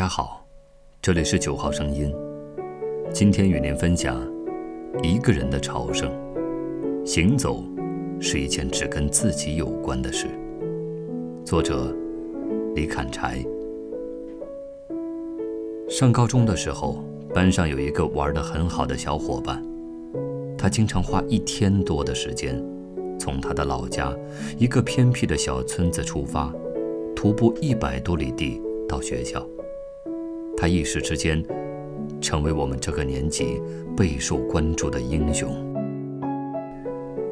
家好，这里是九号声音。今天与您分享一个人的朝圣。行走是一件只跟自己有关的事。作者李砍柴。上高中的时候，班上有一个玩的很好的小伙伴，他经常花一天多的时间，从他的老家一个偏僻的小村子出发，徒步一百多里地到学校。他一时之间，成为我们这个年级备受关注的英雄。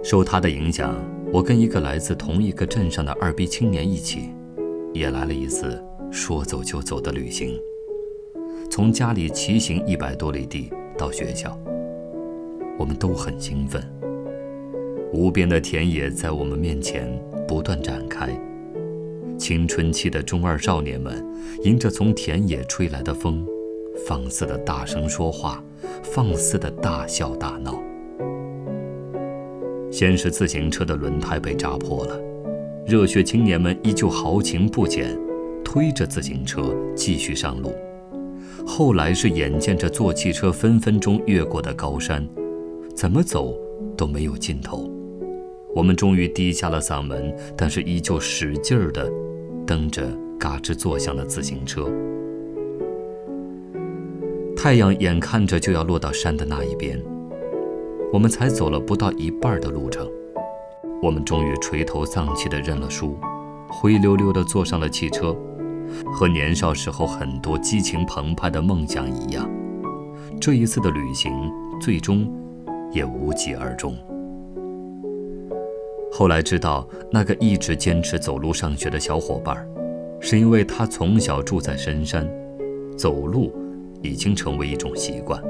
受他的影响，我跟一个来自同一个镇上的二逼青年一起，也来了一次说走就走的旅行。从家里骑行一百多里地到学校，我们都很兴奋。无边的田野在我们面前不断展开。青春期的中二少年们，迎着从田野吹来的风，放肆的大声说话，放肆的大笑大闹。先是自行车的轮胎被扎破了，热血青年们依旧豪情不减，推着自行车继续上路。后来是眼见着坐汽车分分钟越过的高山，怎么走都没有尽头。我们终于低下了嗓门，但是依旧使劲儿的。蹬着嘎吱作响的自行车，太阳眼看着就要落到山的那一边，我们才走了不到一半的路程，我们终于垂头丧气地认了输，灰溜溜地坐上了汽车，和年少时候很多激情澎湃的梦想一样，这一次的旅行最终也无疾而终。后来知道，那个一直坚持走路上学的小伙伴，是因为他从小住在深山，走路已经成为一种习惯。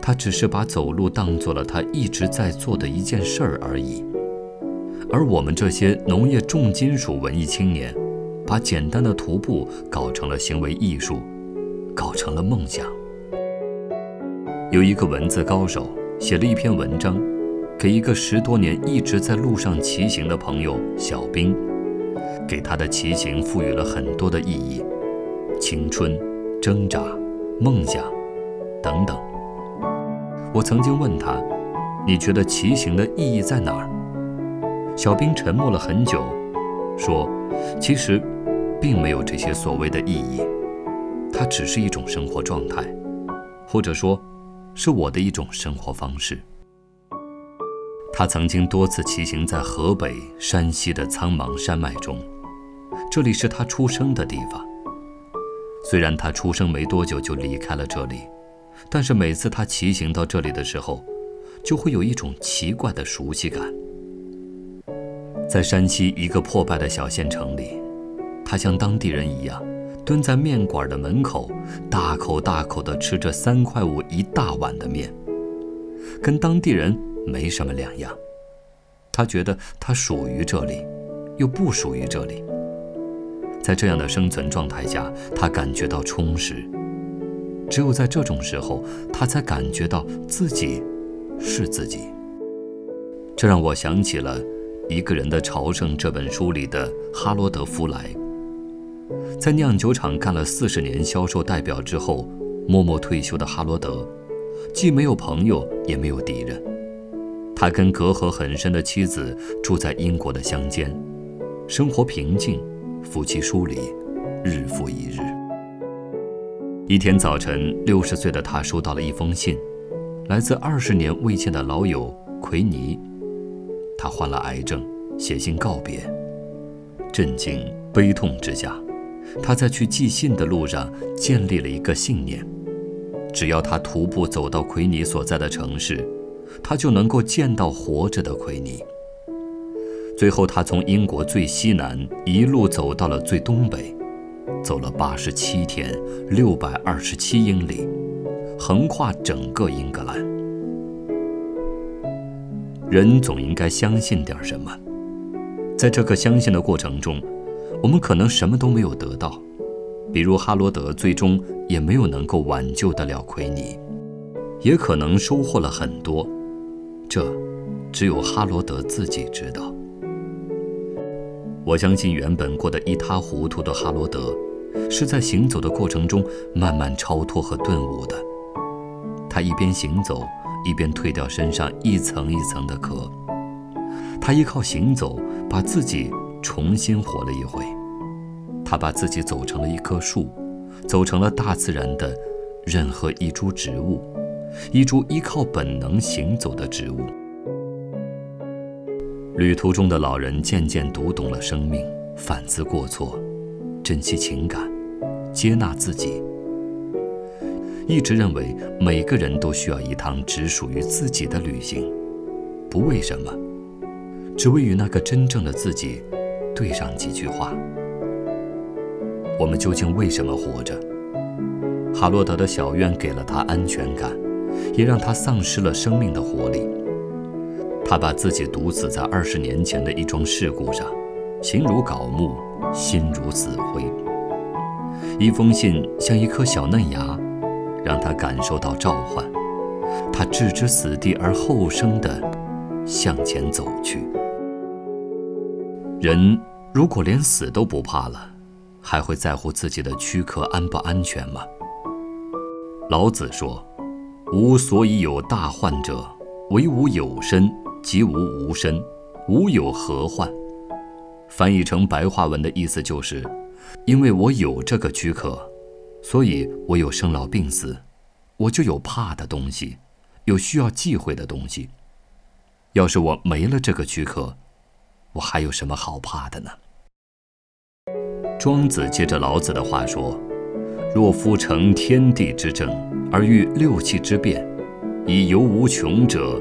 他只是把走路当做了他一直在做的一件事儿而已。而我们这些农业重金属文艺青年，把简单的徒步搞成了行为艺术，搞成了梦想。有一个文字高手写了一篇文章。给一个十多年一直在路上骑行的朋友小兵，给他的骑行赋予了很多的意义，青春、挣扎、梦想，等等。我曾经问他：“你觉得骑行的意义在哪儿？”小兵沉默了很久，说：“其实，并没有这些所谓的意义，它只是一种生活状态，或者说，是我的一种生活方式。”他曾经多次骑行在河北、山西的苍茫山脉中，这里是他出生的地方。虽然他出生没多久就离开了这里，但是每次他骑行到这里的时候，就会有一种奇怪的熟悉感。在山西一个破败的小县城里，他像当地人一样，蹲在面馆的门口，大口大口地吃着三块五一大碗的面，跟当地人。没什么两样，他觉得他属于这里，又不属于这里。在这样的生存状态下，他感觉到充实。只有在这种时候，他才感觉到自己是自己。这让我想起了《一个人的朝圣》这本书里的哈罗德·弗莱。在酿酒厂干了四十年销售代表之后，默默退休的哈罗德，既没有朋友，也没有敌人。他跟隔阂很深的妻子住在英国的乡间，生活平静，夫妻疏离，日复一日。一天早晨，六十岁的他收到了一封信，来自二十年未见的老友奎尼。他患了癌症，写信告别。震惊、悲痛之下，他在去寄信的路上建立了一个信念：只要他徒步走到奎尼所在的城市。他就能够见到活着的奎尼。最后，他从英国最西南一路走到了最东北，走了八十七天，六百二十七英里，横跨整个英格兰。人总应该相信点什么，在这个相信的过程中，我们可能什么都没有得到，比如哈罗德最终也没有能够挽救得了奎尼，也可能收获了很多。这，只有哈罗德自己知道。我相信，原本过得一塌糊涂的哈罗德，是在行走的过程中慢慢超脱和顿悟的。他一边行走，一边褪掉身上一层一层的壳。他依靠行走，把自己重新活了一回。他把自己走成了一棵树，走成了大自然的任何一株植物，一株依靠本能行走的植物。旅途中的老人渐渐读懂了生命，反思过错，珍惜情感，接纳自己。一直认为每个人都需要一趟只属于自己的旅行，不为什么，只为与那个真正的自己对上几句话。我们究竟为什么活着？哈洛德的小院给了他安全感，也让他丧失了生命的活力。他把自己毒死在二十年前的一桩事故上，形如槁木，心如死灰。一封信像一颗小嫩芽，让他感受到召唤。他置之死地而后生地向前走去。人如果连死都不怕了，还会在乎自己的躯壳安不安全吗？老子说：“吾所以有大患者，唯吾有身。”即无无身，吾有何患？翻译成白话文的意思就是：因为我有这个躯壳，所以我有生老病死，我就有怕的东西，有需要忌讳的东西。要是我没了这个躯壳，我还有什么好怕的呢？庄子接着老子的话说：“若夫成天地之正，而欲六气之变，以游无穷者。”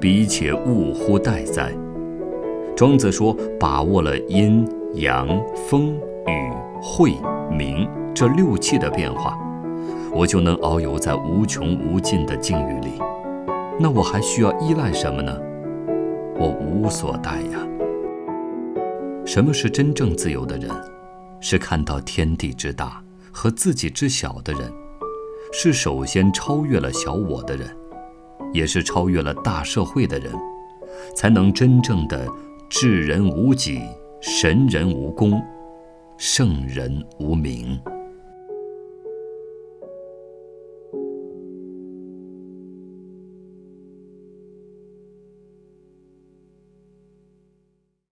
彼且勿乎待哉？庄子说：“把握了阴阳、风雨、晦明这六气的变化，我就能遨游在无穷无尽的境域里。那我还需要依赖什么呢？我无所待呀。什么是真正自由的人？是看到天地之大和自己之小的人，是首先超越了小我的人。”也是超越了大社会的人，才能真正的智人无己，神人无功，圣人无名。